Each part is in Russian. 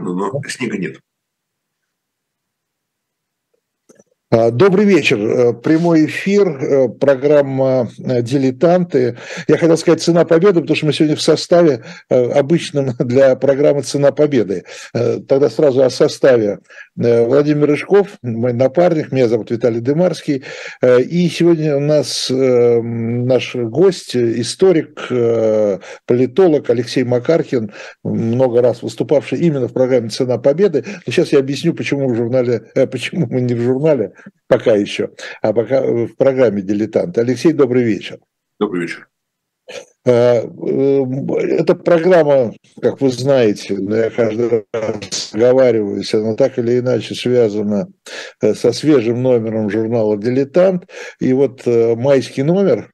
но снега нет. А, добрый вечер. Э, прямой эфир, э, программа э, «Дилетанты». Я хотел сказать «Цена победы», потому что мы сегодня в составе обычном для программы «Цена победы». Тогда сразу о составе. Владимир Рыжков, мой напарник, меня зовут Виталий Дымарский. И сегодня у нас наш гость, историк, политолог Алексей Макаркин, много раз выступавший именно в программе «Цена победы». Но сейчас я объясню, почему в журнале, почему мы не в журнале, пока еще, а пока в программе «Дилетант». Алексей, добрый вечер. Добрый вечер. А, э, эта программа, как вы знаете, я каждый раз оговариваюсь, она так или иначе связана э, со свежим номером журнала «Дилетант». И вот э, майский номер,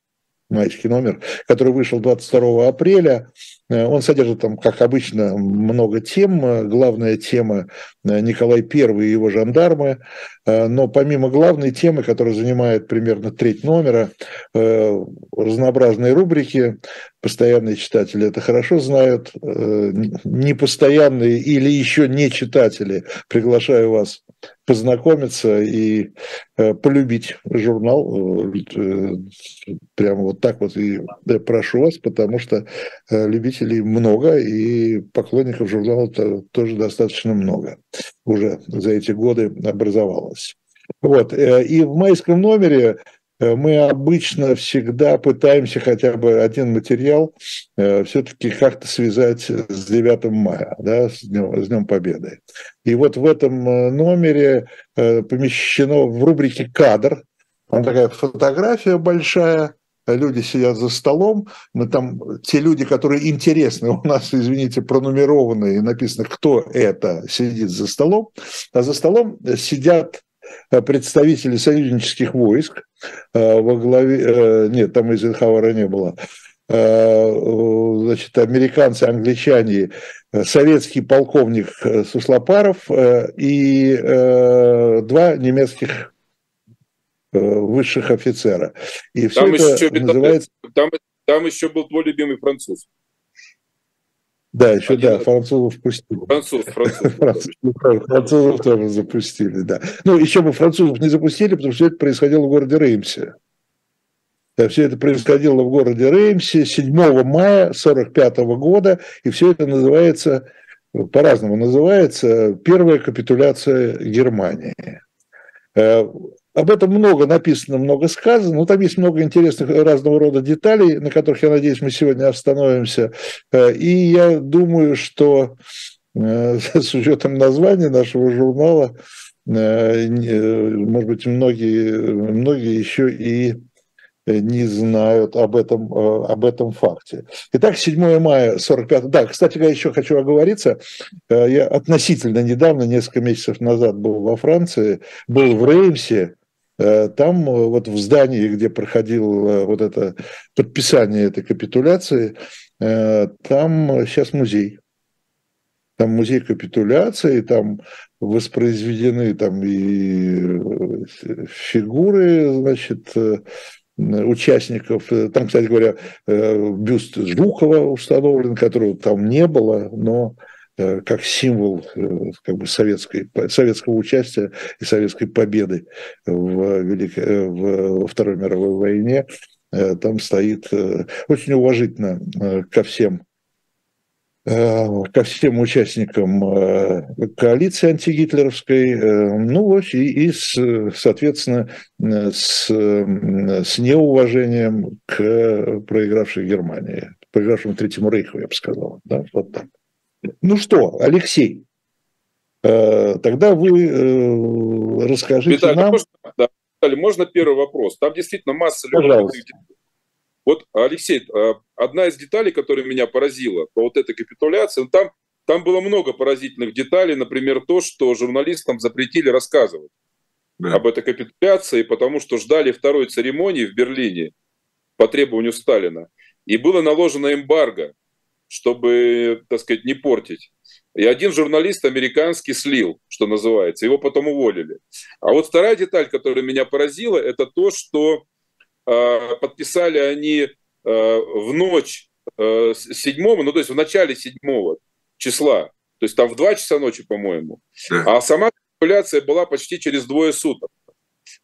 майский номер, который вышел 22 апреля, он содержит там, как обычно, много тем. Главная тема Николай I и его жандармы. Э, но помимо главной темы, которая занимает примерно треть номера, э, разнообразные рубрики, постоянные читатели это хорошо знают, э, непостоянные или еще не читатели, приглашаю вас познакомиться и полюбить журнал. Прямо вот так вот и прошу вас, потому что любителей много, и поклонников журнала тоже достаточно много уже за эти годы образовалось. Вот. Э, и в майском номере э, мы обычно всегда пытаемся хотя бы один материал э, все-таки как-то связать с 9 мая, да, с Днем, с Днем Победы. И вот в этом номере помещено в рубрике «Кадр», там такая фотография большая, люди сидят за столом, мы там, те люди, которые интересны, у нас, извините, пронумерованы и написано, кто это сидит за столом, а за столом сидят э, представители союзнических войск. э, во главе, э, нет, там Эйзенхауэра не было, значит, американцы, англичане, советский полковник Суслопаров и два немецких Э, высших офицера. И все там это еще, называется... Там, там еще был твой любимый француз. Да, еще, Один... да, французов пустили. Француз, француз. Французов тоже запустили, да. Ну, еще бы французов не запустили, потому что это происходило в городе Реймсе. Все это происходило в городе Реймсе 7 мая 1945 года, и все это называется, по-разному называется, первая капитуляция Германии. Э, об этом много написано, много сказано, но там есть много интересных разного рода деталей, на которых, я надеюсь, мы сегодня остановимся. Э, и я думаю, что э, с учетом названия нашего журнала, может быть, многие, многие еще и не знают об этом, об этом факте. Итак, 7 мая 45 Да, кстати, я еще хочу оговориться. Я относительно недавно, несколько месяцев назад был во Франции, был в Реймсе, Э, там э, вот в здании, где проходило вот это подписание этой капитуляции, э, там сейчас музей. Там музей капитуляции, там воспроизведены там и фигуры, значит, участников. Там, кстати говоря, бюст Жукова установлен, которого там не было, но Э, как символ э, как бы советской, советского участия и советской победы в, Великой, э, в Второй мировой войне. Там стоит очень уважительно ко всем ко всем участникам коалиции антигитлеровской, ну и, и с, соответственно, с, с неуважением к проигравшей Германии, проигравшему Третьему Рейху, я бы сказал. Да, вот так. Ну что, Алексей, э, тогда вы э, расскажите Виталий, нам... Можно, да, Виталий, можно первый вопрос? Там действительно масса любопытных Вот, Алексей, э, одна из деталей, которая меня поразила по вот этой капитуляции, ну, там, там было много поразительных деталей, например, то, что журналистам запретили рассказывать да. об этой капитуляции, потому что ждали второй церемонии в Берлине по требованию Сталина. И было наложено эмбарго чтобы, так сказать, не портить. И один журналист американский слил, что называется, его потом уволили. А вот вторая деталь, которая меня поразила, это то, что э, подписали они э, в ночь э, седьмого, ну то есть в начале седьмого числа То есть там в 2 часа ночи, по-моему. Да. А сама капитуляция была почти через двое суток.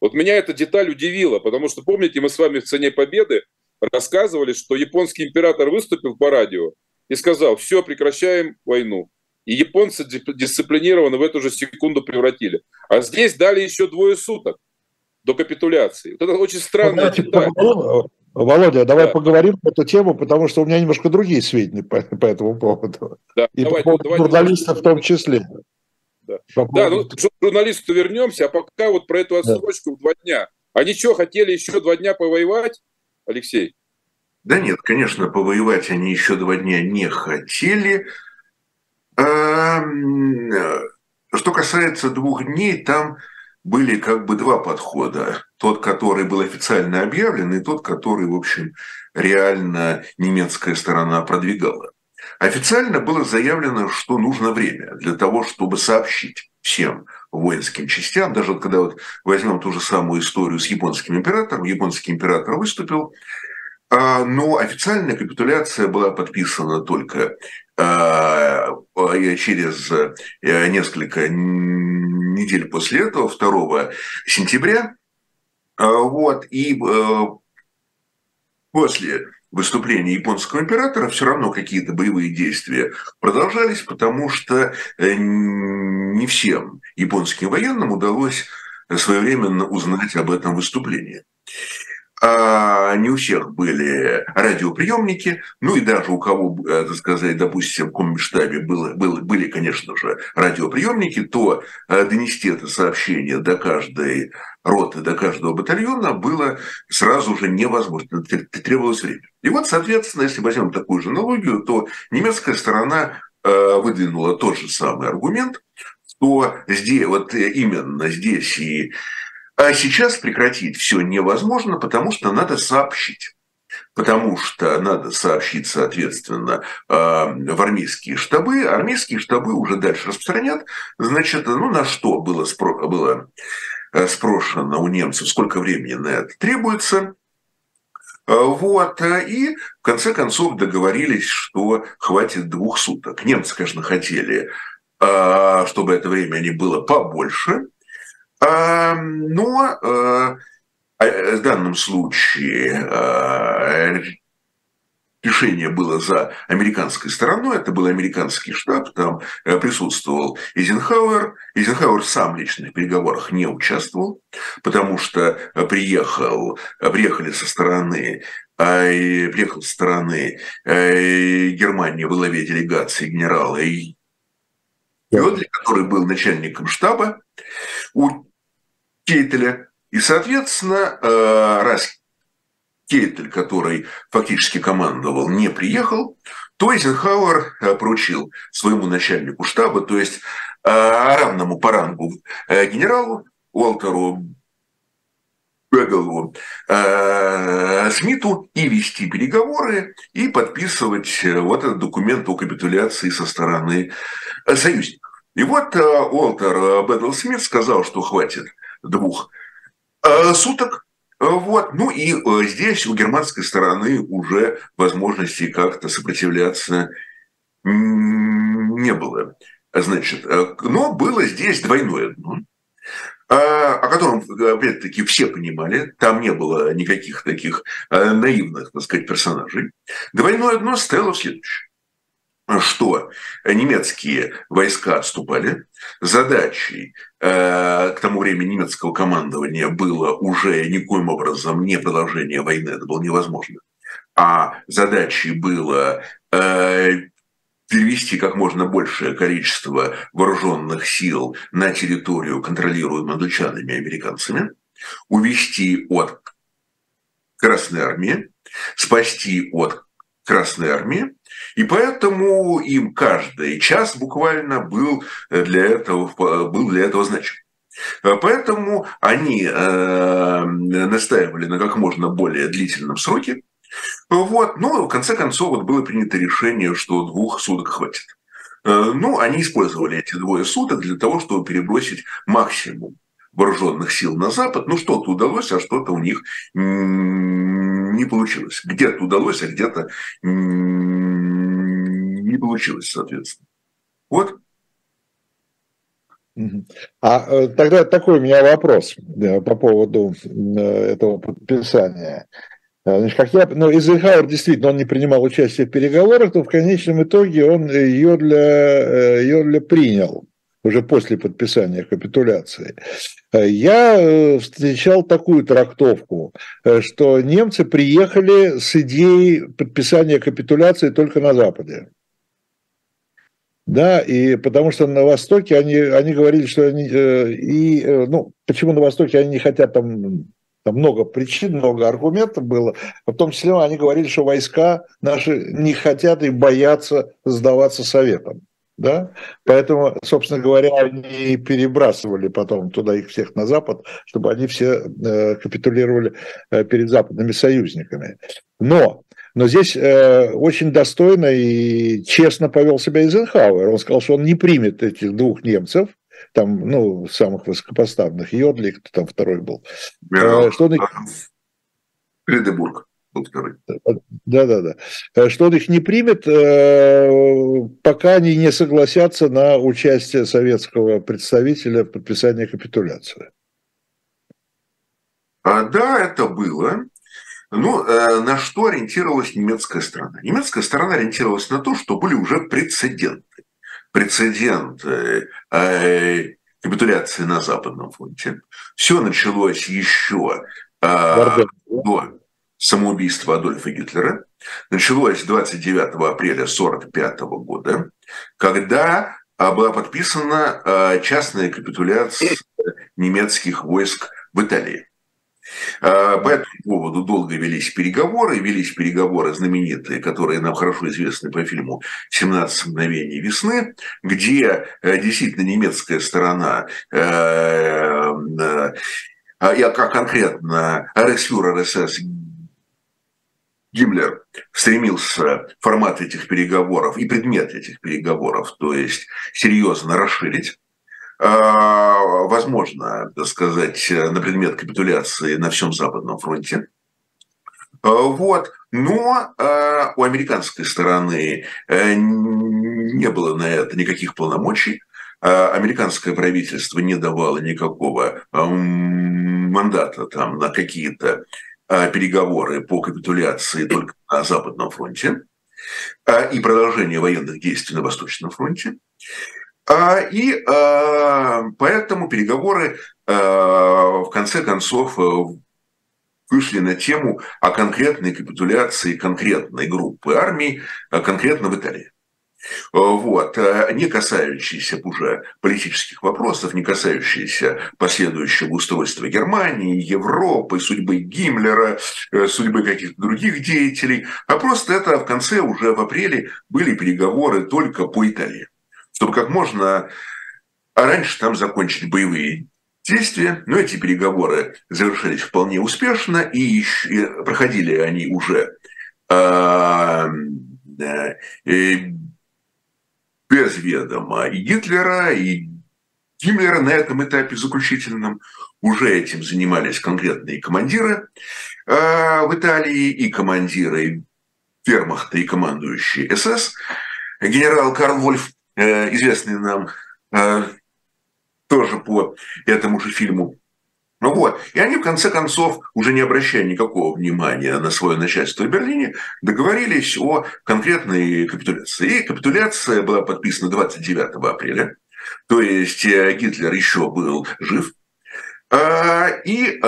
Вот меня эта деталь удивила, потому что, помните, мы с вами в «Цене победы» рассказывали, что японский император выступил по радио и сказал, все, прекращаем войну. И японцы дисциплинированно в эту же секунду превратили. А здесь дали еще двое суток до капитуляции. Вот это очень странная деталь. Володя, давай да. поговорим по эту тему, потому что у меня немножко другие сведения по, по этому поводу. Да, И давайте, по поводу давайте, журналистов в том числе. Да, по да ну, к журналисту вернемся, а пока вот про эту отсрочку да. в два дня. Они что, хотели еще два дня повоевать, Алексей? Да нет, конечно, повоевать они еще два дня не хотели. Эм, что касается двух дней, там были как бы два подхода. Тот, который был официально объявлен, и тот, который, в общем, реально немецкая сторона продвигала. Официально было заявлено, что нужно время для того, чтобы сообщить всем воинским частям. Даже вот когда вот возьмем ту же самую историю с японским императором, японский император выступил, но официальная капитуляция была подписана только а, через э, несколько недель после этого, 2 сентября. А, вот, и э, после выступления японского императора все равно какие-то боевые действия продолжались, потому что э, не всем японским военным удалось своевременно узнать об этом выступлении а не у всех были радиоприемники, ну и даже у кого, э, так сказать, допустим, в комштабе было, было, были, конечно же, радиоприемники, то э, донести это сообщение до каждой роты, до каждого батальона было сразу же невозможно, требовалось время. И вот, соответственно, если возьмем такую же аналогию, то немецкая сторона э, выдвинула тот же самый аргумент, что здесь, вот именно здесь и а сейчас прекратить все невозможно, потому что надо сообщить. Потому что надо сообщить, соответственно, а, в армейские штабы. Армейские штабы уже дальше распространят. Значит, ну на что было, спро- было э, спрошено у немцев, сколько времени на это требуется. А, вот. И в конце концов договорились, что хватит двух суток. Немцы, конечно, хотели, а, чтобы это время не было побольше. Но э, э, в данном случае э, решение было за американской стороной, это был американский штаб, там присутствовал Эйзенхауэр. Эйзенхауэр сам лично в переговорах не участвовал, потому что приехал, приехали со стороны приехал со стороны Германии в главе делегации генерала Йодли, который был начальником штаба у Кейтеля. И, соответственно, э, раз Кейтель, который фактически командовал, не приехал, то Эйзенхауэр э, поручил своему начальнику штаба, то есть э, равному по рангу генералу Уолтеру Беглову Смиту и вести переговоры и подписывать вот этот документ о капитуляции со стороны союзников. И вот Уолтер Бэдл Смит сказал, что хватит двух э, суток. Вот. Ну и э, здесь у германской стороны уже возможности как-то сопротивляться не было. Значит, э, но было здесь двойное дно, о котором, опять-таки, все понимали, там не было никаких таких наивных, так сказать, персонажей. Двойное дно стояло в следующем что немецкие войска отступали. Задачей э, к тому времени немецкого командования было уже никоим образом не продолжение войны, это было невозможно. А задачей было э, перевести как можно большее количество вооруженных сил на территорию, контролируемую англичанами и американцами, увести от Красной Армии, спасти от Красной Армии, и поэтому им каждый час буквально был для этого, был для этого значим. Поэтому они э, настаивали на как можно более длительном сроке. Вот. Но в конце концов вот было принято решение, что двух суток хватит. Э, ну, они использовали эти двое суток для того, чтобы перебросить максимум вооруженных сил на Запад. Ну, что-то удалось, а что-то у них не получилось. Где-то удалось, а где-то не получилось, соответственно. Вот А э, тогда такой у меня вопрос э, по поводу э, этого подписания. Значит, как я, ну, Эйзенхауэр действительно, он не принимал участие в переговорах, но в конечном итоге он ее для, ее для принял уже после подписания капитуляции. Я встречал такую трактовку, что немцы приехали с идеей подписания капитуляции только на Западе. Да, и потому что на Востоке они, они говорили, что они, э, и, э, ну, почему на Востоке они не хотят там, там много причин, много аргументов было, в том числе они говорили, что войска наши не хотят и боятся сдаваться советам. Да? Поэтому, собственно говоря, они перебрасывали потом туда их всех на Запад, чтобы они все э, капитулировали перед западными союзниками. Но но здесь э, очень достойно и честно повел себя Эйзенхауэр. Он сказал, что он не примет этих двух немцев, там, ну, самых высокопоставленных, Йодли, кто там второй был. Э, что он был второй. Да-да-да. Э, что он их не примет, э, пока они не согласятся на участие советского представителя в подписании капитуляции. А, да, это было. Ну, э, на что ориентировалась немецкая сторона? Немецкая сторона ориентировалась на то, что были уже прецеденты. Прецеденты э, капитуляции на Западном фронте. Все началось еще э, до самоубийства Адольфа Гитлера. Началось 29 апреля 1945 года, когда была подписана частная капитуляция немецких войск в Италии. А, по этому поводу долго велись переговоры, велись переговоры знаменитые, которые нам хорошо известны по фильму «17 мгновений весны», где э, действительно немецкая сторона э, э, а я как конкретно рейхсфюрер СС Гиммлер стремился формат этих переговоров и предмет этих переговоров, то есть серьезно расширить а, возможно, так сказать, на предмет капитуляции на всем Западном фронте. А, вот. Но а, у американской стороны э, не было на это никаких полномочий. Американское правительство не давало никакого мандата там, на какие-то переговоры по капитуляции только на Западном фронте и продолжение военных действий на Восточном фронте. А, и а, поэтому переговоры а, в конце концов э, вышли на тему о конкретной капитуляции конкретной группы армий, конкретно в Италии. Вот, не касающиеся уже политических вопросов, не касающиеся последующего устройства Германии, Европы, судьбы Гиммлера, э, судьбы каких-то других деятелей, а просто это в конце, уже в апреле, были переговоры только по Италии чтобы как можно раньше там закончить боевые действия. Но эти переговоры завершились вполне успешно, и, еще, проходили они уже э, э, без ведома и Гитлера, и Гиммлера на этом этапе заключительном. Уже этим занимались конкретные командиры э, в Италии, и командиры вермахта, и командующие СС. Генерал Карл Вольф известный нам э, тоже по этому же фильму. Ну вот, и они в конце концов, уже не обращая никакого внимания на свое начальство в Берлине, договорились о конкретной капитуляции. И капитуляция была подписана 29 апреля, то есть э, Гитлер еще был жив, и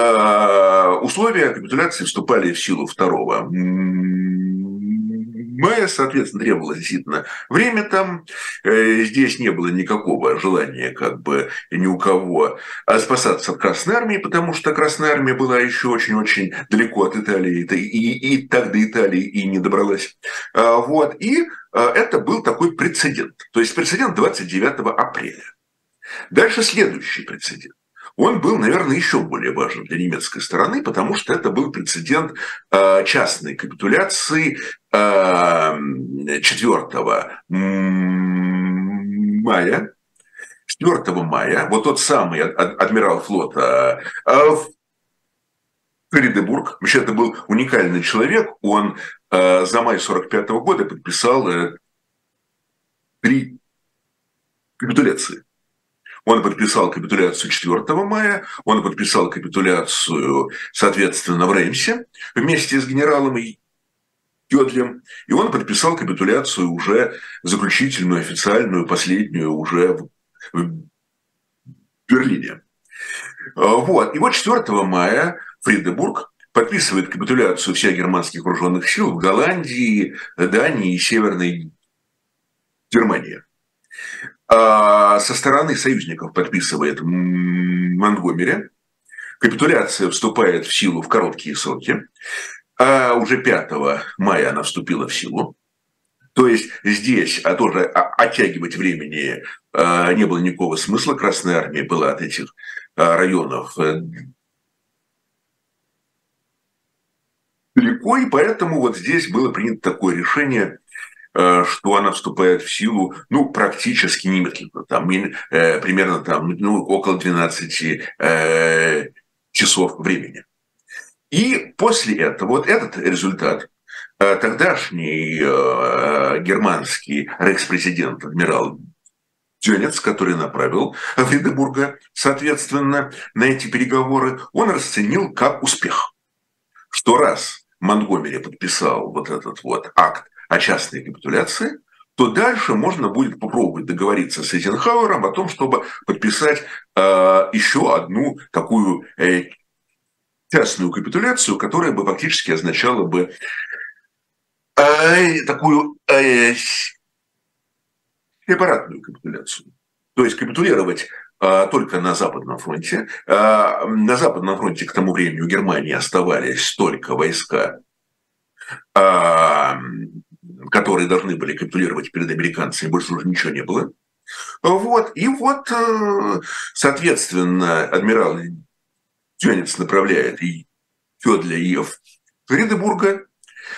условия капитуляции вступали в силу 2 мая, соответственно, требовалось действительно время там. Э, здесь не было никакого желания как бы ни у кого а спасаться от Красной Армии, потому что Красная Армия была еще очень-очень далеко от Италии, и, и, и так до Италии и не добралась. А, вот. И а, это был такой прецедент. То есть прецедент 29 апреля. Дальше следующий прецедент он был, наверное, еще более важен для немецкой стороны, потому что это был прецедент э, частной капитуляции 4 мая. 4 мая, вот тот самый адмирал флота э, Фридебург, вообще это был уникальный человек, он э, за май 45 года подписал три капитуляции. Он подписал капитуляцию 4 мая, он подписал капитуляцию, соответственно, в Реймсе вместе с генералом Йодлем, и он подписал капитуляцию уже заключительную, официальную, последнюю уже в Берлине. Вот. И вот 4 мая Фридебург подписывает капитуляцию всех германских вооруженных сил в Голландии, Дании и Северной Германии. А со стороны союзников подписывает Монтгомери. Капитуляция вступает в силу в короткие сроки. А уже 5 мая она вступила в силу. То есть здесь а тоже оттягивать времени а, не было никакого смысла. Красная армия была от этих а, районов э, далеко, и поэтому вот здесь было принято такое решение, что она вступает в силу, ну, практически немедленно, там, э, примерно там, ну, около 12 э, часов времени. И после этого, вот этот результат, тогдашний германский рекс-президент адмирал Дёнец, который направил Фридебурга, соответственно, на эти переговоры, он расценил как успех. Что раз Монтгомери подписал вот этот вот акт о частной капитуляции, то дальше можно будет попробовать договориться с Эйзенхауэром о том, чтобы подписать э, еще одну такую э, частную капитуляцию, которая бы фактически означала бы э, такую э, сепаратную капитуляцию. То есть капитулировать а, только на Западном фронте. А, на Западном фронте к тому времени у Германии оставались только войска, а, которые должны были капитулировать перед американцами, больше уже ничего не было. Вот. И вот, э, соответственно, адмирал Тюнец направляет и Федля и Фридебурга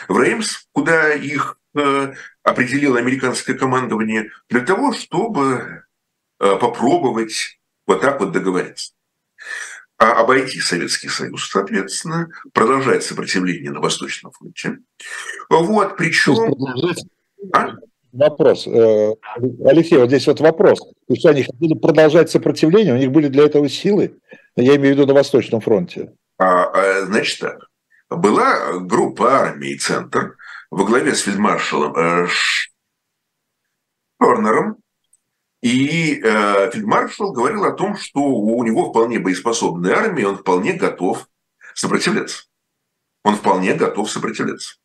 в Реймс, куда их э, определило американское командование, для того, чтобы Э, попробовать вот так вот договориться. А обойти Советский Союз, соответственно, продолжать сопротивление на Восточном фронте. Вот, причем... А? Вопрос. Э, Алексей, вот здесь вот вопрос. То есть они хотели продолжать сопротивление, у них были для этого силы? Я имею в виду на Восточном фронте. А, а, значит так. Была группа армий «Центр» во главе с фельдмаршалом э, Шорнером, и э, фельдмаршал говорил о том, что у него вполне боеспособная армия, он вполне готов сопротивляться. Он вполне готов сопротивляться.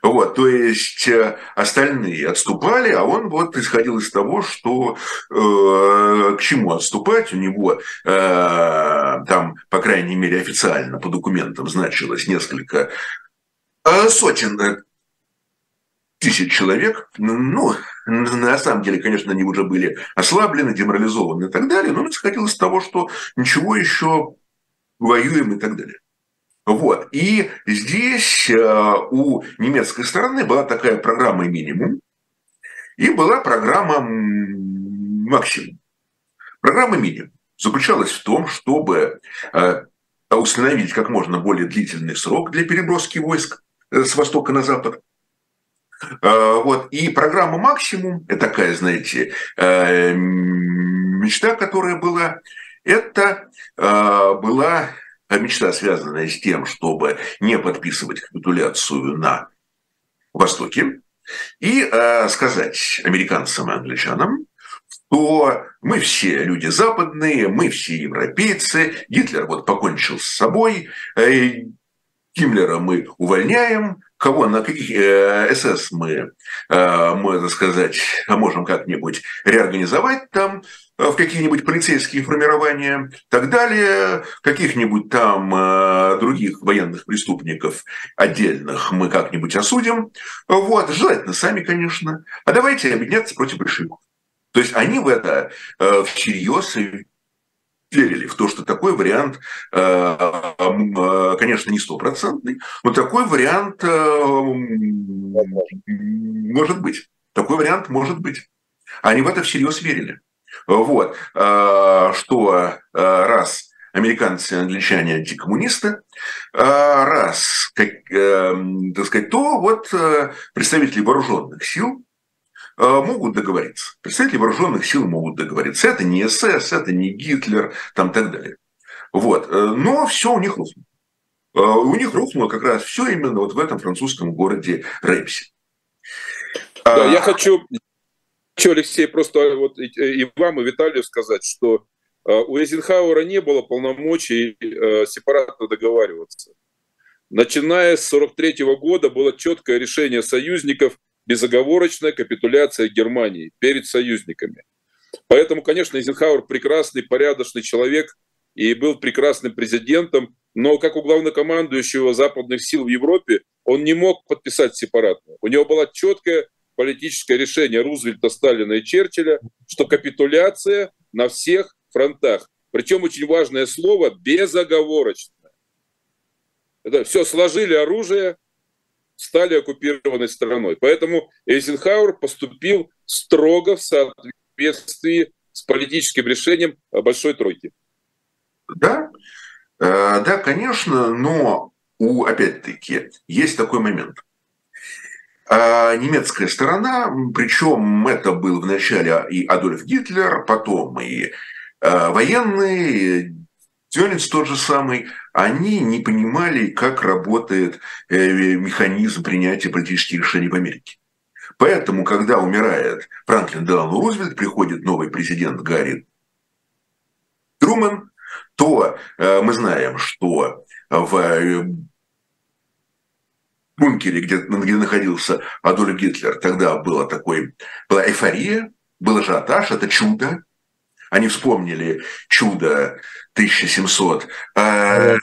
Вот, то есть э, остальные отступали, а он вот исходил из того, что э, к чему отступать, у него э, там, по крайней мере, официально по документам значилось несколько э, сотен э, тысяч человек, ну, на самом деле, конечно, они уже были ослаблены, деморализованы и так далее, но исходило из того, что ничего еще воюем и так далее. Вот. И здесь э, у немецкой стороны была такая программа минимум и была программа максимум. Программа минимум заключалась в том, чтобы э, установить как можно более длительный срок для переброски войск э, с востока на запад – вот. И программа «Максимум» – это такая, знаете, э, мечта, которая была, это э, была мечта, связанная с тем, чтобы не подписывать капитуляцию на Востоке и сказать американцам и англичанам, что мы все люди западные, мы все европейцы, Гитлер вот покончил с собой, Гиммлера мы увольняем, кого, на каких э, СС мы, э, мы, так сказать, можем как-нибудь реорганизовать там э, в какие-нибудь полицейские формирования, так далее, каких-нибудь там э, других военных преступников отдельных мы как-нибудь осудим. Вот, желательно сами, конечно. А давайте объединяться против большевиков. То есть они в это э, всерьез верили в то, что такой вариант, э, э, конечно, не стопроцентный, но такой вариант э, может быть. Такой вариант может быть. Они в это всерьез верили. Вот. Что раз американцы и англичане антикоммунисты, раз, как, так сказать, то вот представители вооруженных сил могут договориться. Представители вооруженных сил могут договориться. Это не СС, это не Гитлер, там так далее. Вот. Но все у них рухнуло. У них рухнуло как раз все именно вот в этом французском городе Рейпсе. Да, я хочу, хочу, Алексей, просто вот и вам, и Виталию сказать, что у Эйзенхауэра не было полномочий сепаратно договариваться. Начиная с 1943 года было четкое решение союзников безоговорочная капитуляция Германии перед союзниками. Поэтому, конечно, Эйзенхауэр прекрасный, порядочный человек и был прекрасным президентом, но как у главнокомандующего западных сил в Европе он не мог подписать сепаратно. У него было четкое политическое решение Рузвельта, Сталина и Черчилля, что капитуляция на всех фронтах. Причем очень важное слово – безоговорочно. Это все сложили оружие, стали оккупированной страной. Поэтому Эйзенхауэр поступил строго в соответствии с политическим решением Большой Тройки. Да, э, да, конечно, но у, опять-таки, есть такой момент. А немецкая сторона, причем это был вначале и Адольф Гитлер, потом и э, военные, Тёнец тот же самый, они не понимали, как работает э, механизм принятия политических решений в Америке. Поэтому, когда умирает Франклин Делану Рузвельт, приходит новый президент Гарри Трумэн, то э, мы знаем, что в э, бункере, где, где находился Адольф Гитлер, тогда была, такой, была эйфория, был ажиотаж, это чудо. Они вспомнили чудо 1761 э,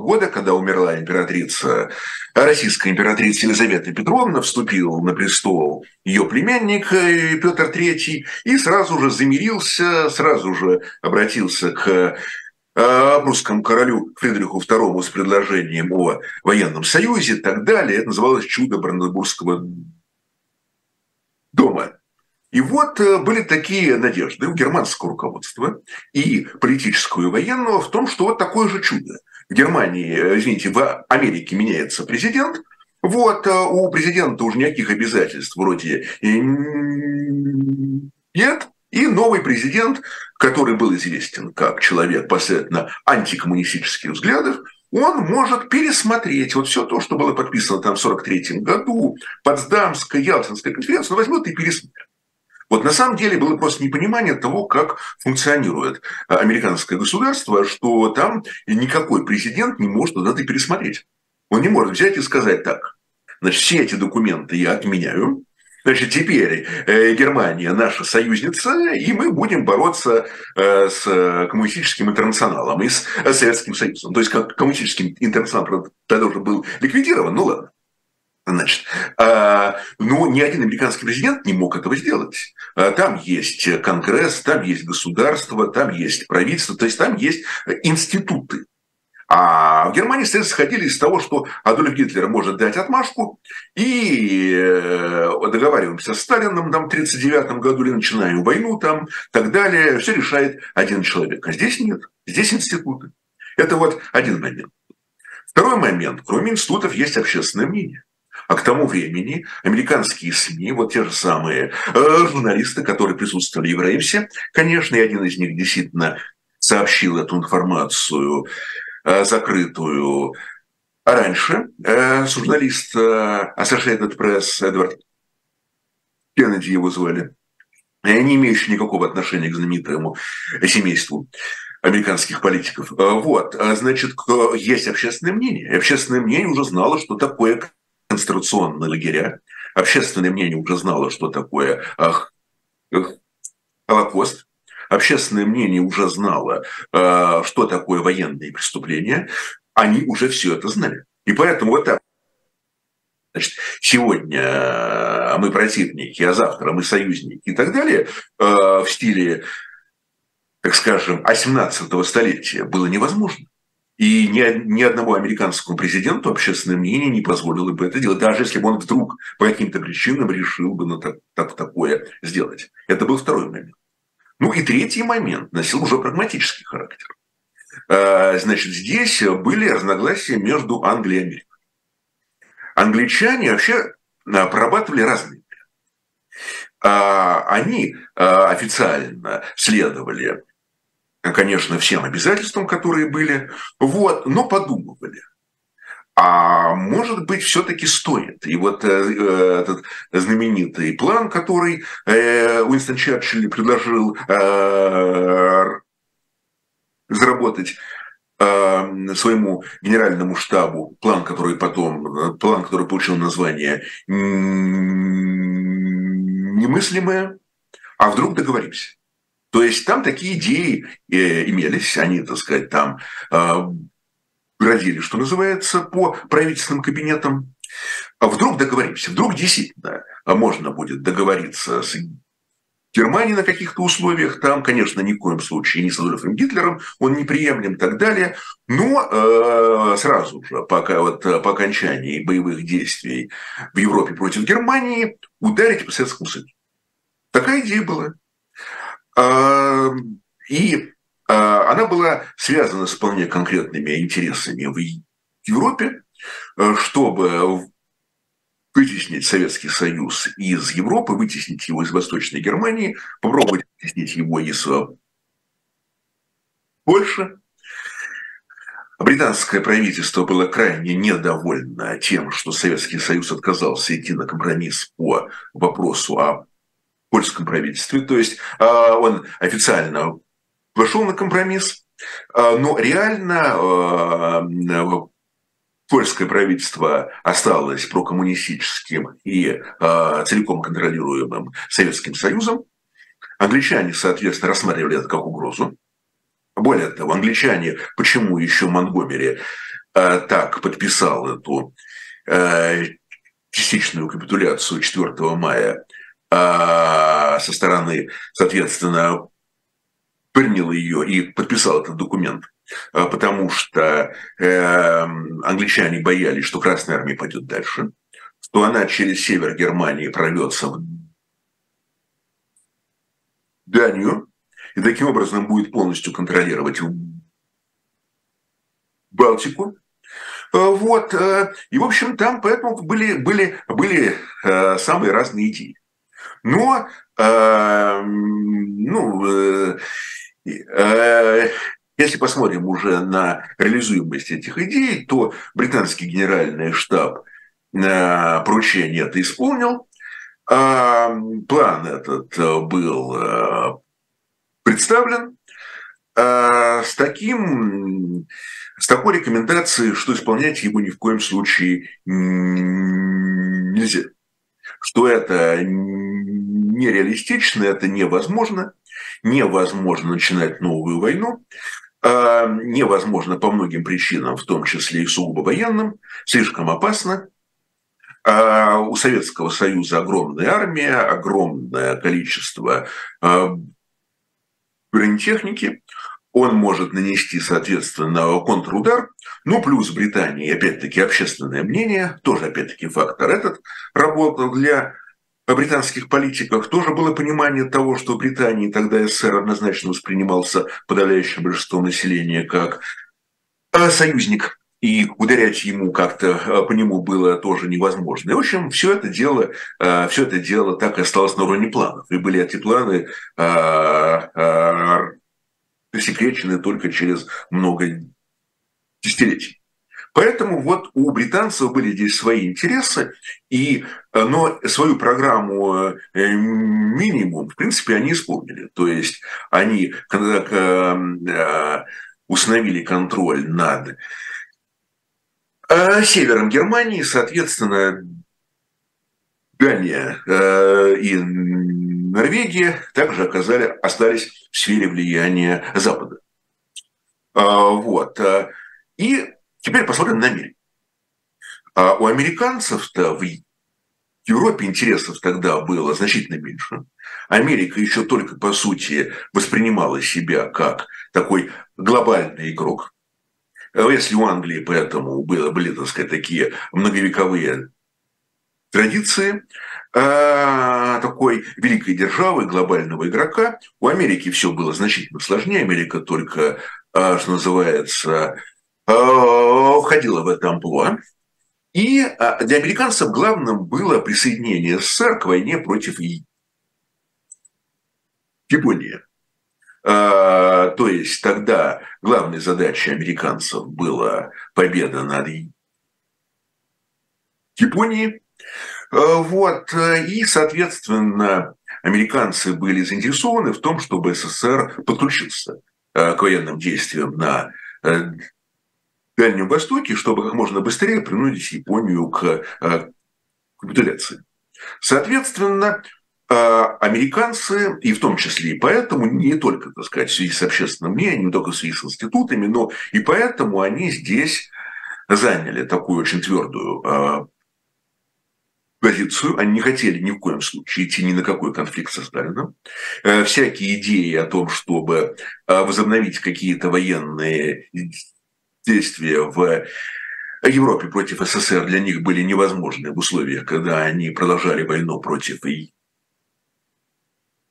года, когда умерла императрица, российская императрица Елизавета Петровна, вступил на престол ее племянник э, Петр III и сразу же замирился, сразу же обратился к э, русскому королю Фридриху II с предложением о военном союзе и так далее. Это называлось чудо Бранденбургского дома. И вот э, были такие надежды у германского руководства и политического и военного в том, что вот такое же чудо. В Германии, э, извините, в Америке меняется президент, вот э, у президента уже никаких обязательств вроде нет, и новый президент, который был известен как человек последовательно антикоммунистических взглядов, он может пересмотреть вот все то, что было подписано там в 1943 году, Потсдамская, Ялтинская конференция, он возьмет и пересмотрит. Вот на самом деле было просто непонимание того, как функционирует э, американское государство, что там никакой президент не может это пересмотреть. Он не может взять и сказать так. Значит, все эти документы я отменяю, Значит, теперь э, Германия наша союзница, и мы будем бороться э, с коммунистическим интернационалом и с Советским Союзом. То есть, коммунистический интернационал тогда уже был ликвидирован, ну ладно. Значит, а, но ни один американский президент не мог этого сделать. А, там есть Конгресс, там есть государство, там есть правительство, то есть там есть институты. А в Германии, соответственно, сходили из того, что Адольф Гитлер может дать отмашку, и э, договариваемся с Сталином там, в 1939 году или начинаем войну там, так далее. Все решает один человек. А здесь нет. Здесь институты. Это вот один момент. Второй момент. Кроме институтов есть общественное мнение. А к тому времени американские СМИ, вот те же самые э, журналисты, которые присутствовали в Реймсе, конечно, и один из них действительно сообщил эту информацию э, закрытую раньше, э, журналист Associated Press Эдвард Кеннеди его звали, не имеющий никакого отношения к знаменитому семейству американских политиков. Вот, значит, есть общественное мнение. И общественное мнение уже знало, что такое концентрационные лагеря. Общественное мнение уже знало, что такое ах, ах, Холокост. Общественное мнение уже знало, э, что такое военные преступления. Они уже все это знали. И поэтому вот так. Значит, сегодня мы противники, а завтра мы союзники и так далее э, в стиле, так скажем, 18 столетия было невозможно. И ни, ни одному американскому президенту общественное мнение не позволило бы это делать, даже если бы он вдруг по каким-то причинам решил бы на так, так, такое сделать. Это был второй момент. Ну и третий момент носил уже прагматический характер. А, значит, здесь были разногласия между Англией и Америкой. Англичане вообще а, прорабатывали разные они официально следовали, конечно, всем обязательствам, которые были, вот, но подумывали а может быть, все-таки стоит. И вот э, э, этот знаменитый план, который э, Уинстон Черчилль предложил э, разработать э, своему генеральному штабу, план, который потом, план, который получил название «Немыслимое», а вдруг договоримся. То есть там такие идеи э, имелись, они, так сказать, там э, грозили, что называется, по правительственным кабинетам. А вдруг договоримся, вдруг действительно можно будет договориться с Германией на каких-то условиях, там, конечно, ни в коем случае не с Адольфом Гитлером, он неприемлем и так далее, но э, сразу же, пока, вот, по окончании боевых действий в Европе против Германии, ударить по Советскому Союзу. Такая идея была. Э, и а, она была связана с вполне конкретными интересами в Европе, э, чтобы вытеснить Советский Союз из Европы, вытеснить его из Восточной Германии, попробовать вытеснить его из э, Польши. Британское правительство было крайне недовольно тем, что Советский Союз отказался идти на компромисс по вопросу о польском правительстве. То есть а, он официально пошел на компромисс, а, но реально а, польское правительство осталось прокоммунистическим и целиком контролируемым Советским Союзом. Англичане, соответственно, рассматривали это как угрозу. Более того, англичане, почему еще Монгомери так подписал эту частичную капитуляцию 4 мая со стороны, соответственно, принял ее и подписал этот документ, а, потому что э, англичане боялись, что Красная Армия пойдет дальше, что она через север Германии прорвется в Данию и таким образом будет полностью контролировать Балтику. А, вот. Э, и, в общем, там поэтому были, были, были э, самые разные идеи. Но ну, Э, если посмотрим уже на реализуемость этих идей, то британский генеральный штаб э, поручение это исполнил. А, план этот э, был представлен с таким с такой рекомендацией, что исполнять его ни в коем случае нельзя. Что это нереалистично, это невозможно, невозможно начинать новую войну, а, невозможно по многим причинам, в том числе и сугубо военным, слишком опасно. А, у Советского Союза огромная армия, огромное количество а, бронетехники, он может нанести, соответственно, контрудар, ну, плюс Британия, опять-таки, общественное мнение, тоже, опять-таки, фактор этот работал для британских политиках тоже было понимание того, что в Британии тогда СССР однозначно воспринимался подавляющим большинством населения как э, союзник, и ударять ему как-то э, по нему было тоже невозможно. И, в общем, все это дело, э, все это дело так и осталось на уровне планов. И были эти планы засекречены только через много десятилетий. Поэтому вот у британцев были здесь свои интересы, и, э, но свою программу э, минимум, в принципе, они исполнили. То есть они э, установили контроль над севером Германии, соответственно, Дания и Норвегия также оказали, остались в сфере влияния Запада. Вот. И Теперь посмотрим на Америку. А у американцев-то в Европе интересов тогда было значительно меньше. Америка еще только, по сути, воспринимала себя как такой глобальный игрок. Если у Англии поэтому было, были, так сказать, такие многовековые традиции а, такой великой державы, глобального игрока, у Америки все было значительно сложнее. Америка только, а, что называется, входила в это амплуа. И а, для американцев главным было присоединение СССР к войне против Японии. А, то есть тогда главной задачей американцев была победа над Японией. А, вот. И, соответственно, американцы были заинтересованы в том, чтобы СССР подключился к военным действиям на э, Дальнем Востоке, чтобы как можно быстрее принудить Японию к капитуляции. Соответственно, а американцы, и в том числе и поэтому, не только, так сказать, в связи с общественным мнением, не только в связи с институтами, но и поэтому они здесь заняли такую очень твердую а, позицию. Они не хотели ни в коем случае идти ни на какой конфликт со Сталином. Э, всякие идеи о том, чтобы возобновить какие-то военные действия в Европе против СССР для них были невозможны в условиях, когда они продолжали войну против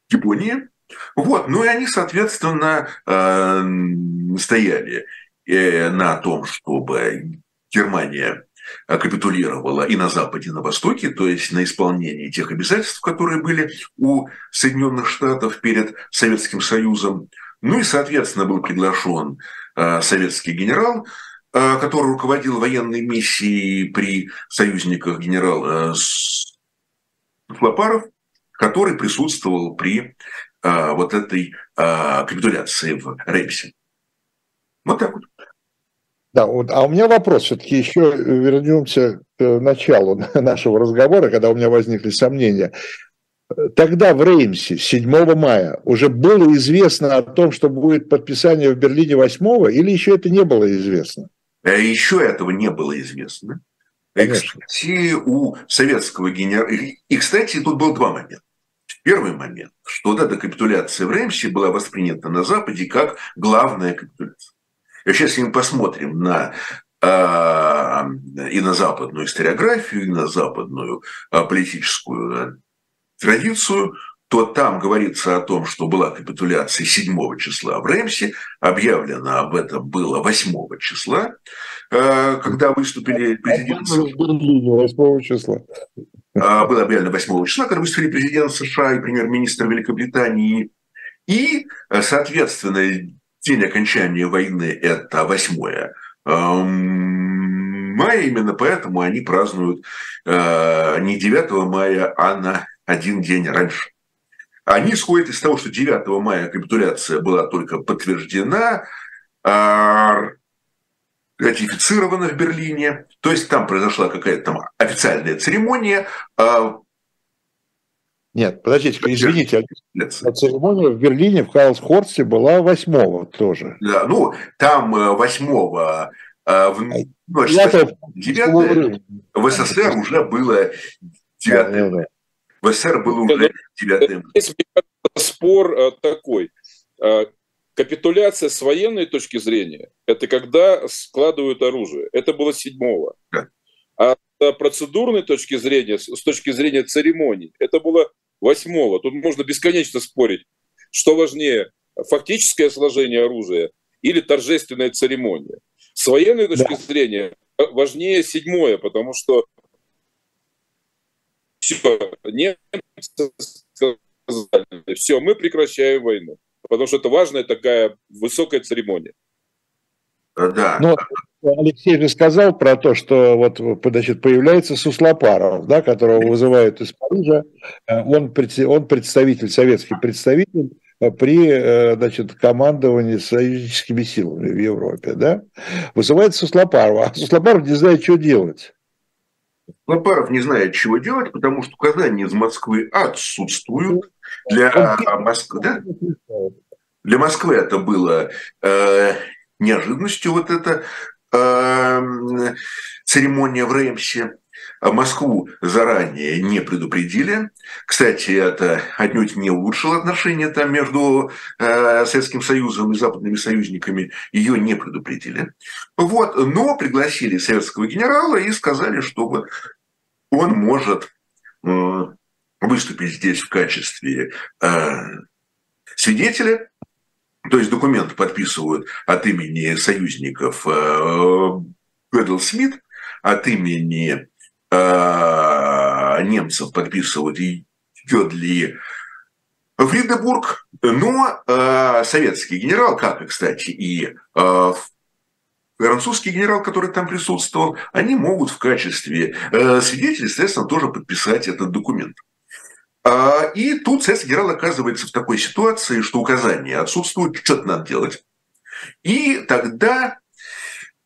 Японии. Вот, ну и они, соответственно, э, стояли э, на том, чтобы Германия капитулировала и на Западе, и на Востоке, то есть на исполнении тех обязательств, которые были у Соединенных Штатов перед Советским Союзом. Ну и, соответственно, был приглашен советский генерал, который руководил военной миссией при союзниках генерал Слопаров, который присутствовал при вот этой капитуляции в Реймсе. Вот так вот. Да, вот, а у меня вопрос, все-таки еще вернемся к началу нашего разговора, когда у меня возникли сомнения. Тогда в Реймсе 7 мая уже было известно о том, что будет подписание в Берлине 8 или еще это не было известно? Э, еще этого не было известно. Конечно. И, кстати, у советского генерала... И, кстати, тут был два момента. Первый момент, что вот эта капитуляция в Реймсе была воспринята на Западе как главная капитуляция. И сейчас, если мы посмотрим на а, и на западную историографию, и на западную а, политическую традицию, то там говорится о том, что была капитуляция 7 числа в Реймсе, объявлено об этом было 8 числа, а, когда выступили президенты... В Берлине 8 числа. Было объявлено 8 числа, когда выступили президент США и премьер-министр Великобритании. И, э, соответственно, день окончания войны – это 8 мая, именно поэтому они празднуют э, не 9 мая, а на один день раньше. Они исходят из того, что 9 мая капитуляция была только подтверждена, а ратифицировано в Берлине. То есть там произошла какая-то там официальная церемония. А Нет, подождите, извините, а церемония в Берлине, в Карлсхорсте была 8 тоже. Да, ну, там 8 э, э, в ночь 9 в СССР уже было 9 В СССР было уже 9 Спор э, такой Капитуляция с военной точки зрения – это когда складывают оружие. Это было седьмого. А с процедурной точки зрения, с точки зрения церемоний, это было восьмого. Тут можно бесконечно спорить, что важнее – фактическое сложение оружия или торжественная церемония. С военной точки да. зрения важнее седьмое, потому что все, немцы сказали, все, мы прекращаем войну потому что это важная такая высокая церемония. Да. Но Алексей же сказал про то, что вот значит, появляется Суслопаров, да, которого вызывают из Парижа. Э, он, он представитель, советский представитель э, при э, значит, командовании союзническими силами в Европе. Да? Вызывает Суслопарова, а Суслопаров не знает, что делать. Лопаров не знает, чего делать, потому что указания из Москвы отсутствуют. Для Москвы, да? Для Москвы это было э, неожиданностью, вот эта э, церемония в Реймсе. А Москву заранее не предупредили. Кстати, это отнюдь не улучшило отношения там между э, Советским Союзом и западными союзниками. Ее не предупредили. Вот, но пригласили советского генерала и сказали, что он может э, выступить здесь в качестве э, свидетеля. То есть документы подписывают от имени союзников э, Бэдл Смит, от имени э, немцев подписывают Йодли Фридебург, но э, советский генерал, как и, кстати, и э, французский генерал, который там присутствовал, они могут в качестве э, свидетелей, естественно, тоже подписать этот документ. А, и тут советский генерал оказывается в такой ситуации, что указания отсутствуют, что-то надо делать. И тогда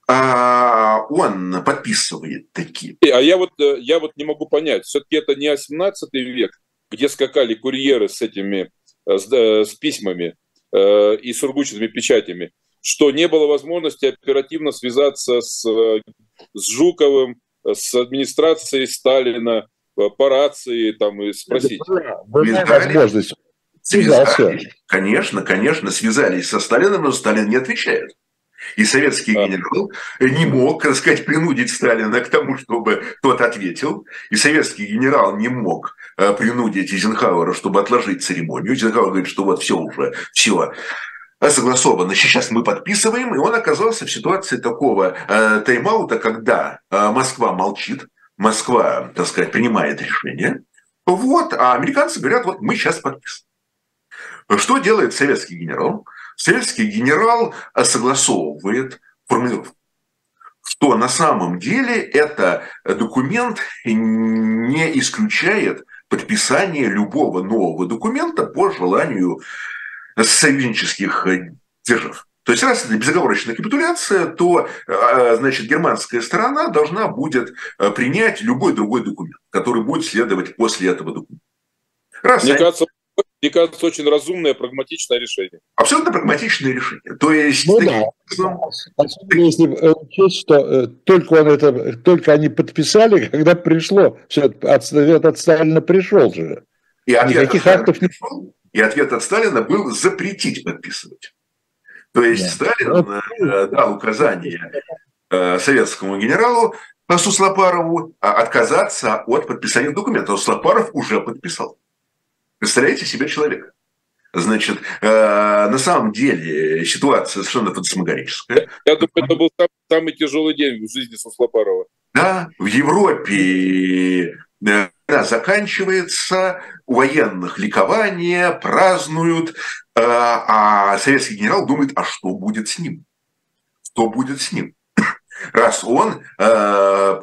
а, он подписывает такие. А я вот, э, я вот не могу понять, все-таки это не 18 век, где скакали курьеры с этими, э, с, э, с письмами э, и сургучными печатями, что не было возможности оперативно связаться с, с Жуковым, с администрацией Сталина, по рации там, и спросить. Была возможность. Связались, конечно, конечно, связались со Сталином, но Сталин не отвечает. И советский генерал не мог, так сказать, принудить Сталина к тому, чтобы тот ответил. И советский генерал не мог э, принудить Эйзенхауэра, чтобы отложить церемонию. Эйзенхауэр говорит, что вот все уже, все согласовано, сейчас мы подписываем, и он оказался в ситуации такого э, тайм-аута, когда э, Москва молчит, Москва, так сказать, принимает решение, вот, а американцы говорят, вот мы сейчас подписываем. Что делает советский генерал? Советский генерал согласовывает формулировку, что на самом деле это документ не исключает подписание любого нового документа по желанию союзнических держав. То есть, раз это безоговорочная капитуляция, то, а, значит, германская сторона должна будет принять любой другой документ, который будет следовать после этого документа. Раз Мне они... кажется, мне кажется, очень разумное, прагматичное решение. Абсолютно прагматичное решение. То есть, ну, да. Особенно если учесть, что э, только, он это, только они подписали, когда пришло, все, ответ от Сталина пришел же. И Никаких актов не пришел, И ответ от Сталина был запретить подписывать. То есть да. Сталин э, дал указание э, советскому генералу Суслопарову а, отказаться от подписания документа. Суслопаров уже подписал. Представляете себе человека? Значит, э, на самом деле ситуация совершенно фантасмагорическая. Я думаю, это был самый, самый тяжелый день в жизни Суслопарова. Да, в Европе да, заканчивается, у военных ликование, празднуют, э, а советский генерал думает, а что будет с ним? Что будет с ним? Раз он э,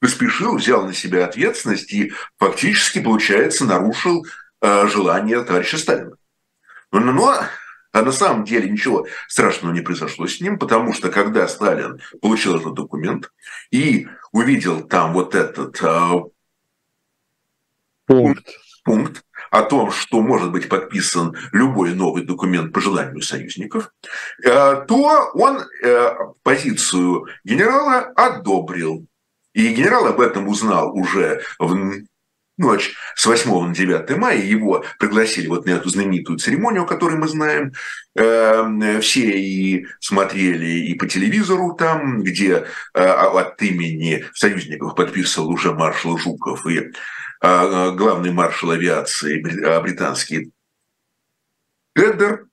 поспешил, взял на себя ответственность и фактически, получается, нарушил э, желание товарища Сталина. Но, но а на самом деле ничего страшного не произошло с ним, потому что когда Сталин получил этот документ и увидел там вот этот э, пункт. пункт о том, что может быть подписан любой новый документ по желанию союзников, э, то он э, позицию генерала одобрил. И генерал об этом узнал уже в ночь с 8 на 9 мая. Его пригласили вот на эту знаменитую церемонию, о которой мы знаем. Эм, все и смотрели и по телевизору там, где э, от имени союзников подписывал уже маршал Жуков и э, главный маршал авиации э, британский Эддер.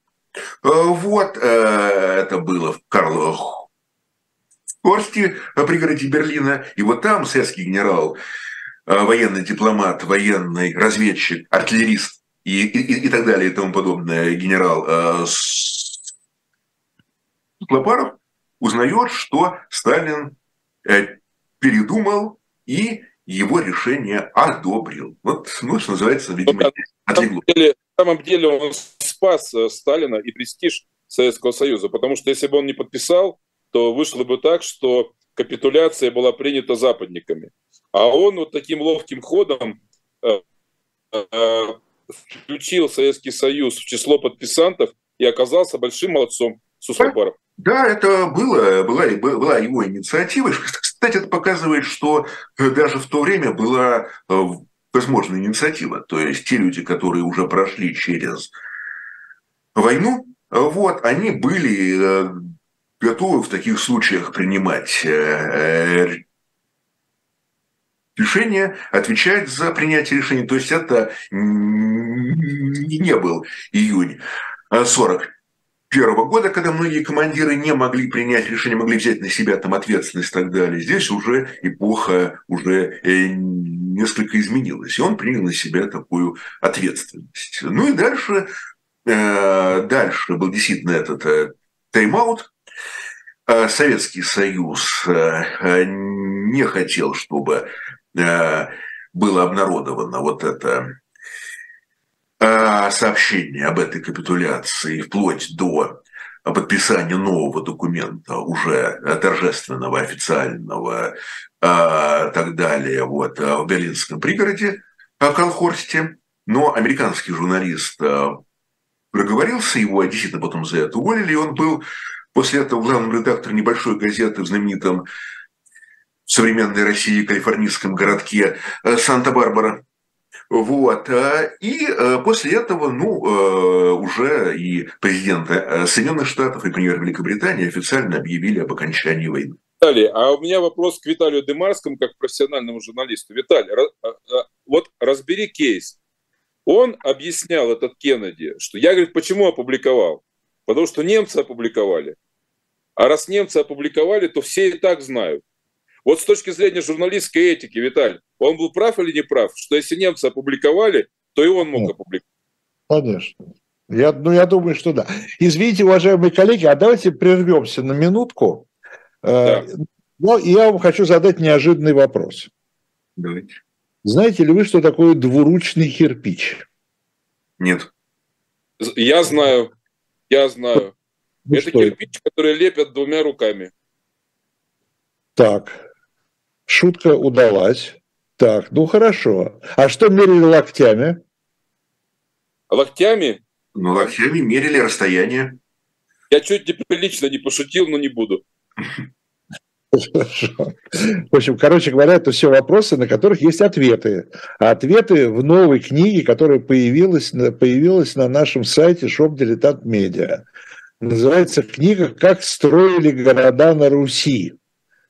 Вот, это было в Карловых Орске, пригороде Берлина. И вот там советский генерал военный дипломат, военный разведчик, артиллерист и, и, и так далее и тому подобное генерал э, Клопаров узнает, что Сталин э, передумал и его решение одобрил. Вот, ну, что называется, видимо, отлегло. На самом деле он спас э, Сталина и престиж Советского Союза, потому что если бы он не подписал, то вышло бы так, что капитуляция была принята западниками. А он вот таким ловким ходом э, э, включил Советский Союз в число подписантов и оказался большим молодцом Суслопаров. Да, это было, была, была его инициатива. Кстати, это показывает, что э, даже в то время была возможная инициатива. То есть те люди, которые уже прошли через войну, вот, они были готовы в таких случаях принимать решение, отвечать за принятие решений. То есть это не был июнь 40 первого года, когда многие командиры не могли принять решение, могли взять на себя там ответственность и так далее. Здесь уже эпоха уже э, несколько изменилось, и он принял на себя такую ответственность. Ну и дальше, э, дальше был действительно этот э, тайм-аут. Э, Советский Союз не хотел, чтобы было обнародовано вот это сообщение об этой капитуляции вплоть до подписания нового документа, уже торжественного, официального, а, так далее, вот, в берлинском пригороде, в Колхорсте. Но американский журналист проговорился, его действительно потом за это уволили, и он был после этого главным редактором небольшой газеты в знаменитом современной России калифорнийском городке Санта-Барбара. Вот. И после этого, ну, уже и президент Соединенных Штатов, и премьер Великобритании официально объявили об окончании войны. Виталий, а у меня вопрос к Виталию Демарскому, как профессиональному журналисту. Виталий, а, а, вот разбери кейс. Он объяснял этот Кеннеди, что я, говорит, почему опубликовал? Потому что немцы опубликовали. А раз немцы опубликовали, то все и так знают. Вот с точки зрения журналистской этики, Виталий, он был прав или не прав, что если немцы опубликовали, то и он мог Нет. опубликовать? Конечно. Я, ну, я думаю, что да. Извините, уважаемые коллеги, а давайте прервемся на минутку. Да. Ну, я вам хочу задать неожиданный вопрос. Давайте. Знаете ли вы, что такое двуручный кирпич? Нет. Я знаю. Я знаю. Ну, это кирпич, это? который лепят двумя руками. Так. Шутка удалась. Так, ну хорошо. А что мерили локтями? Локтями? Ну, локтями мерили расстояние. Я чуть неприлично не пошутил, но не буду. Хорошо. В общем, короче говоря, это все вопросы, на которых есть ответы. А ответы в новой книге, которая появилась, появилась на нашем сайте Shop Dilettant Media. Называется книга «Как строили города на Руси».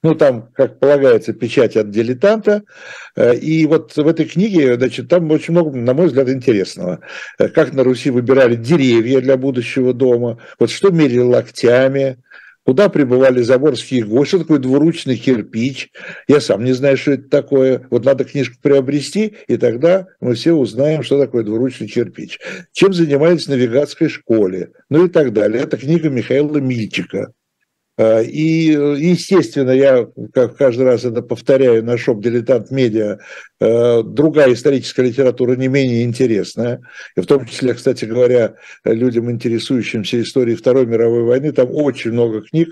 Ну, там, как полагается, печать от дилетанта. Э, и вот в этой книге, значит, там очень много, на мой взгляд, интересного. Э, как на Руси выбирали деревья для будущего дома, вот что мерили локтями, Куда прибывали заморские гости? Что такое двуручный кирпич? Я сам не знаю, что это такое. Вот надо книжку приобрести, и тогда мы все узнаем, что такое двуручный кирпич. Чем занимались в навигатской школе? Ну и так далее. Это книга Михаила Мильчика. А, и, естественно, я как каждый раз это повторяю на «Дилетант Медиа», другая историческая литература не менее интересная, и в том числе, кстати говоря, людям, интересующимся историей Второй мировой войны, там очень много книг,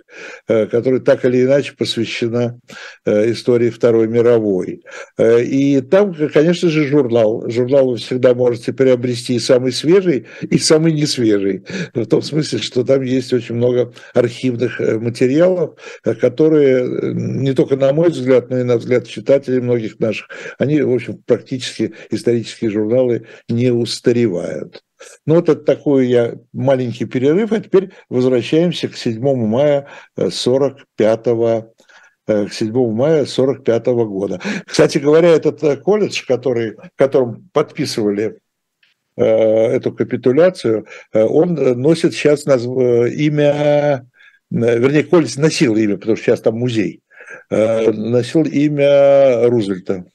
а, которые так или иначе посвящены истории Второй мировой. И там, конечно же, журнал. Журнал вы всегда можете приобрести и самый свежий, и самый несвежий, в том смысле, что там есть очень много архивных материалов э, которые э, не только на мой взгляд, но и на взгляд читателей многих наших, они, в общем, практически исторические журналы не устаревают. Ну, вот это такой я маленький перерыв, а теперь возвращаемся к 7 мая 45 э, к 7 мая 45 года. Кстати говоря, этот колледж, который, в котором подписывали эту капитуляцию, он носит сейчас имя вернее, Коллинз носил имя, потому что сейчас там музей, э, носил имя Рузвельта.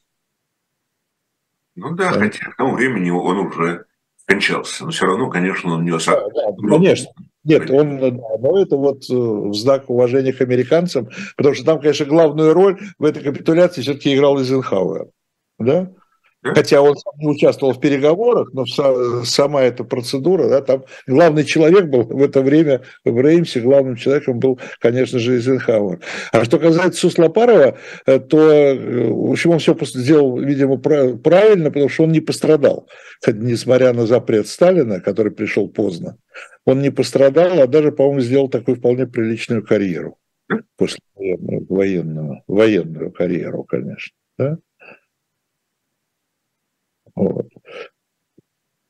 Ну да, да. хотя к тому времени он уже кончался, но все равно, конечно, он нес... Да, да, конечно. Нет, он, да, но это вот э, в знак уважения к американцам, потому что там, конечно, главную роль в этой капитуляции все-таки играл Эйзенхауэр. Да? Хотя он сам не участвовал в переговорах, но сама эта процедура, да, там главный человек был в это время в Реймсе, главным человеком был, конечно же, Эйзенхауэр. А что касается Суслопарова, э, то, э, в общем, он все сделал, видимо, правильно, потому что он не пострадал. Несмотря на запрет Сталина, который пришел поздно, он не пострадал, а даже, по-моему, сделал такую вполне приличную карьеру после военного, военную карьеру, конечно. Да? Вот.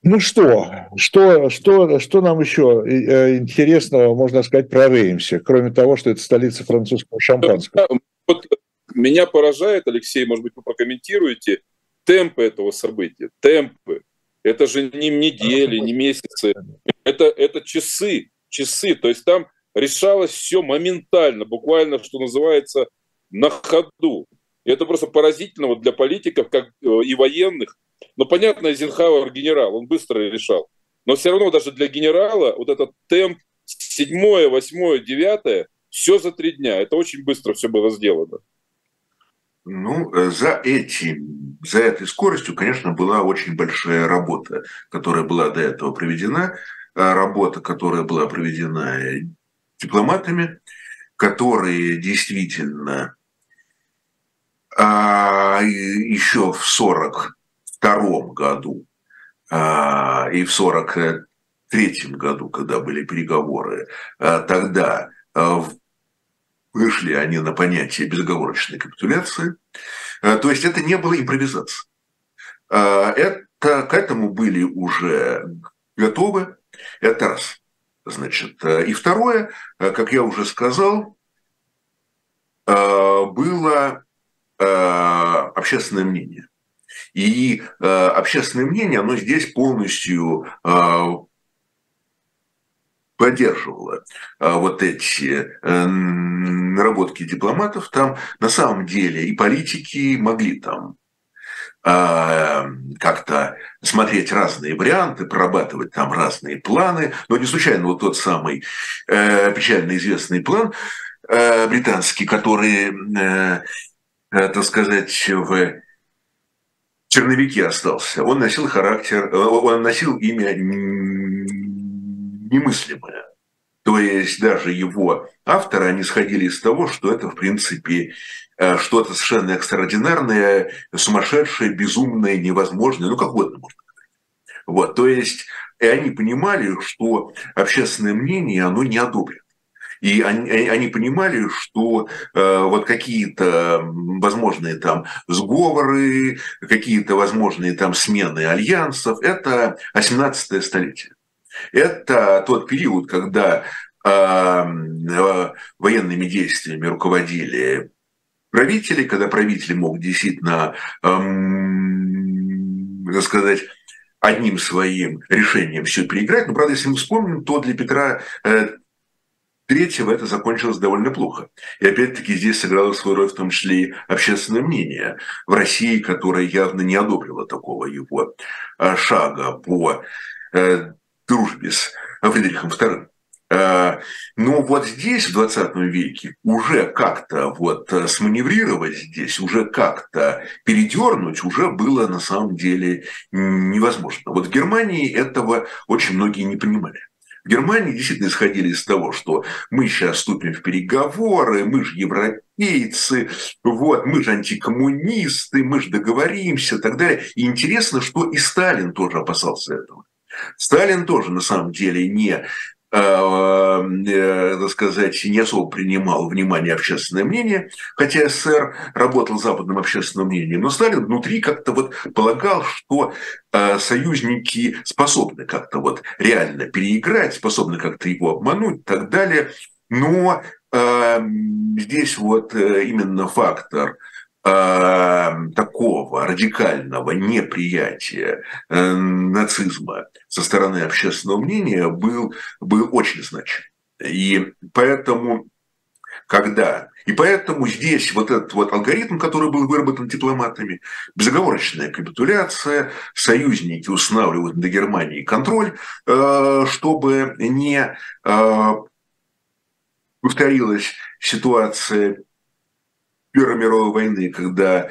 Ну что, что, что, что нам еще э, интересного можно сказать про Реймсе, кроме того, что это столица французского шампанского? Вот меня поражает, Алексей, может быть, вы прокомментируете, темпы этого события, темпы. Это же не недели, не месяцы, это, это часы, часы. То есть там решалось все моментально, буквально, что называется, на ходу. И это просто поразительно вот для политиков, как и военных. Но понятно, Эйзенхауэр генерал, он быстро решал. Но все равно даже для генерала вот этот темп седьмое, восьмое, девятое, все за три дня. Это очень быстро все было сделано. Ну, э, за этим, за этой скоростью, конечно, была очень большая работа, которая была до этого проведена. А работа, которая была проведена дипломатами, которые действительно а, еще в 1942 году а, и в 1943 году, когда были переговоры, а, тогда а, вышли они на понятие безоговорочной капитуляции. То есть это не было импровизацией. А, это, к этому были уже готовы. Это раз. Значит, и второе, как я уже сказал, было общественное мнение. И общественное мнение, оно здесь полностью поддерживала вот эти э, наработки дипломатов, там на самом деле и политики могли там а, как-то смотреть разные варианты, прорабатывать там разные планы. Но не случайно вот тот самый э, печально известный план э, британский, который, э, э, так сказать, в черновике остался, он носил характер, он носил имя немыслимое. То есть даже его авторы, они сходили из того, что это, в принципе, э, что-то совершенно экстраординарное, сумасшедшее, безумное, невозможное, ну, как угодно можно сказать. Вот, то есть, и они понимали, что общественное мнение, оно не одобрит. И они, они понимали, что э, вот какие-то возможные там сговоры, какие-то возможные там смены альянсов, это 18 столетие. Это тот период, когда а, э, военными действиями руководили правители, когда правители мог действительно, эм, так сказать, одним своим решением все переиграть. Но, правда, если мы вспомним, то для Петра э, Третьего это закончилось довольно плохо. И опять-таки здесь сыграло свою роль в том числе и общественное мнение в России, которое явно не одобрило такого его э, шага по э, дружбе с Фридрихом II. А, но вот здесь, в 20 веке, уже как-то вот э, сманеврировать здесь, уже как-то передернуть, уже было на самом деле невозможно. Вот в Германии этого очень многие не понимали. В Германии действительно исходили из того, что мы сейчас вступим в переговоры, мы же европейцы, вот, мы же антикоммунисты, мы же договоримся и так далее. И интересно, что и Сталин тоже опасался этого. Сталин тоже на самом деле не так сказать, не особо принимал внимание общественное мнение, хотя СССР работал западным общественным мнением, но Сталин внутри как-то вот полагал, что э, союзники способны как-то вот реально переиграть, способны как-то его обмануть и так далее. Но здесь вот именно фактор такого радикального неприятия э, нацизма со стороны общественного мнения был, был очень значим. И поэтому, когда... И поэтому здесь вот этот вот алгоритм, который был выработан дипломатами, безоговорочная капитуляция, союзники устанавливают на Германии контроль, э, чтобы не э, повторилась ситуация Первой мировой войны, когда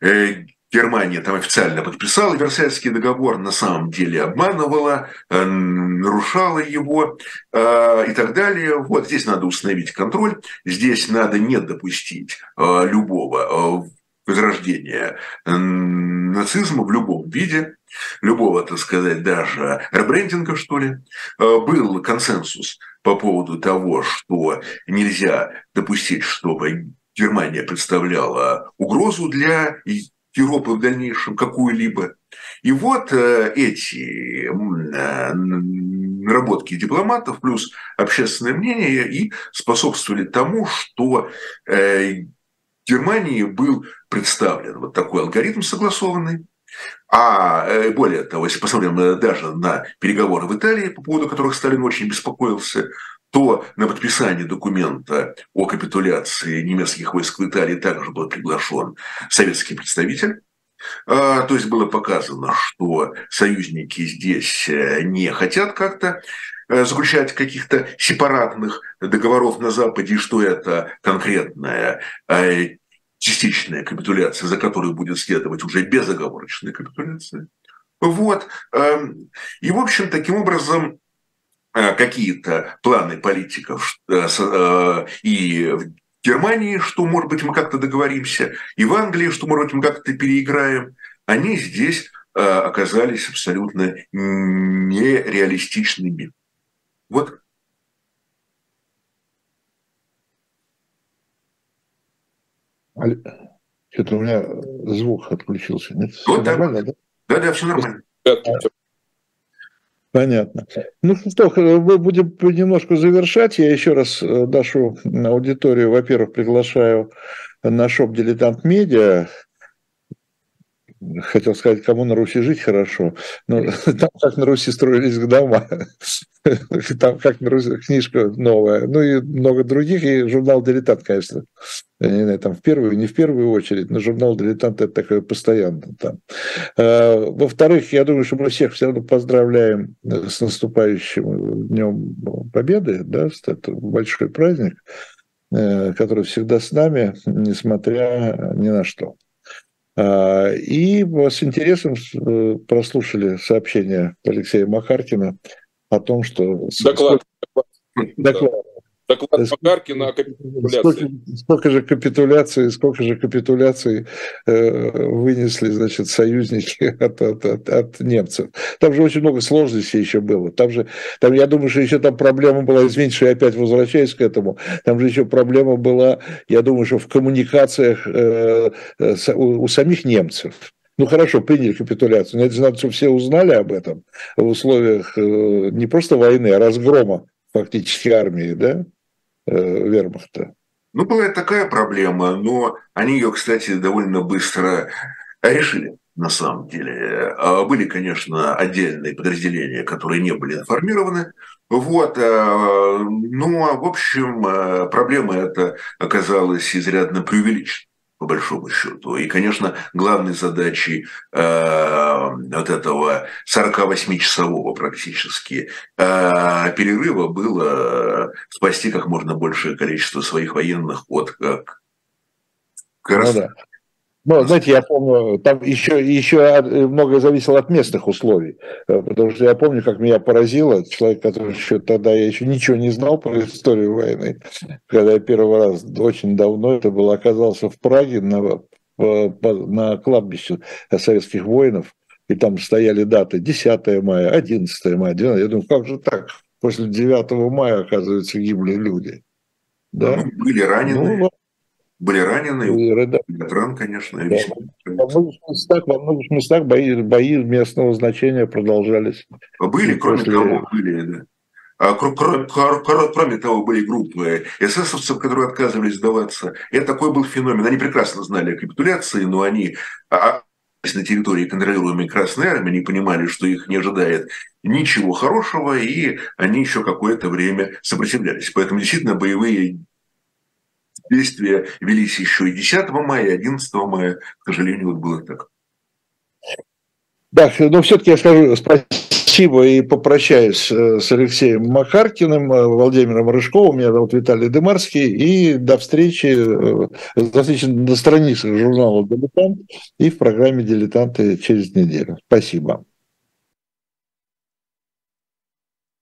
э, Германия там официально подписала Версальский договор, на самом деле обманывала, э, нарушала его э, и так далее. Вот здесь надо установить контроль, здесь надо не допустить любого возрождения нацизма в любом виде, любого, так сказать, даже ребрендинга, что ли. Был консенсус по поводу того, что нельзя допустить, чтобы Германия представляла угрозу для Европы в дальнейшем какую-либо. И вот э, эти э, наработки дипломатов плюс общественное мнение и способствовали тому, что э, Германии был представлен вот такой алгоритм согласованный, а более того, если посмотрим даже на переговоры в Италии, по поводу которых Сталин очень беспокоился, то на подписание документа о капитуляции немецких войск в Италии также был приглашен советский представитель. А, то есть было показано, что союзники здесь э, не хотят как-то э, заключать каких-то сепаратных договоров на Западе, что это конкретная э, частичная капитуляция, за которой будет следовать уже безоговорочная капитуляция. Вот. Эм, и, в общем, таким образом, какие-то планы политиков и в Германии, что, может быть, мы как-то договоримся, и в Англии, что, может быть, мы как-то переиграем, они здесь э, оказались абсолютно нереалистичными. Вот. Что-то у меня звук отключился. Нет? Вот, все да. нормально, да? Да, да, все нормально. Понятно. Ну что, мы будем немножко завершать. Я еще раз э, нашу аудиторию, во-первых, приглашаю на шоп «Дилетант Медиа», хотел сказать, кому на Руси жить хорошо, но там как на Руси строились дома, там как на Руси книжка новая, ну и много других, и журнал «Дилетант», конечно, я не знаю, там в первую, не в первую очередь, но журнал «Дилетант» это такое постоянно там. А, во-вторых, я думаю, что мы всех все равно поздравляем с наступающим Днем Победы, да, это большой праздник, э, который всегда с нами, несмотря ни на что. А, и с интересом э, прослушали сообщение Алексея Макаркина о том, что... Доклад. Доклад. Доклад Макаркина о капитуляции. Сколько, сколько же капитуляций, сколько же капитуляций э, вынесли, значит, союзники от, от, от, от немцев. Там же очень много сложностей еще было. Там же, там, я думаю, что еще там проблема была, извините, что я опять возвращаюсь к этому, там же еще проблема была, я думаю, что в коммуникациях э, э у, у самих немцев. Ну хорошо, приняли капитуляцию, но это же надо, чтобы все узнали об этом в условиях э, не просто войны, а разгрома фактически армии, да? Э, вермахта. Ну, была такая проблема, но они ее, кстати, довольно быстро решили на самом деле. А были, конечно, отдельные подразделения, которые не были информированы. Вот. Э, но, в общем, э, проблема эта оказалась изрядно преувеличена по большому счету. И, конечно, главной задачей э, вот этого 48-часового практически э, перерыва было спасти как можно большее количество своих военных от как, ну, да. Ну, знаете, я помню, там еще, еще многое зависело от местных условий, э, потому что я помню, как меня поразило, человек, который еще тогда, я еще ничего не знал про историю войны, когда я первый раз, очень давно, это был, оказался в Праге на, на кладбище советских воинов, и там стояли даты 10 мая, 11 мая, 12. Я думаю, как же так? После 9 мая, оказывается, гибли люди. Да? Были ранены. Ну, были ранены, и, ветеран, конечно. Да. Во многих местах, во многих местах бои, бои местного значения продолжались. Были, кроме после... того, были, да. А, кроме, кроме того, были группы эсэсовцев, которые отказывались сдаваться. Это такой был феномен. Они прекрасно знали о капитуляции, но они а, а, на территории контролируемой Красной Армии, они понимали, что их не ожидает ничего хорошего, и они еще какое-то время сопротивлялись. Поэтому действительно боевые действия велись еще и 10 мая, и 11 мая. К сожалению, вот было так. Да, но все-таки я скажу спасибо и попрощаюсь э, с Алексеем Макаркиным, э, Владимиром Рыжковым, меня зовут Виталий Дымарский, и до встречи, э, до встречи на страницах журнала «Дилетант» и в программе «Дилетанты» через неделю. Спасибо.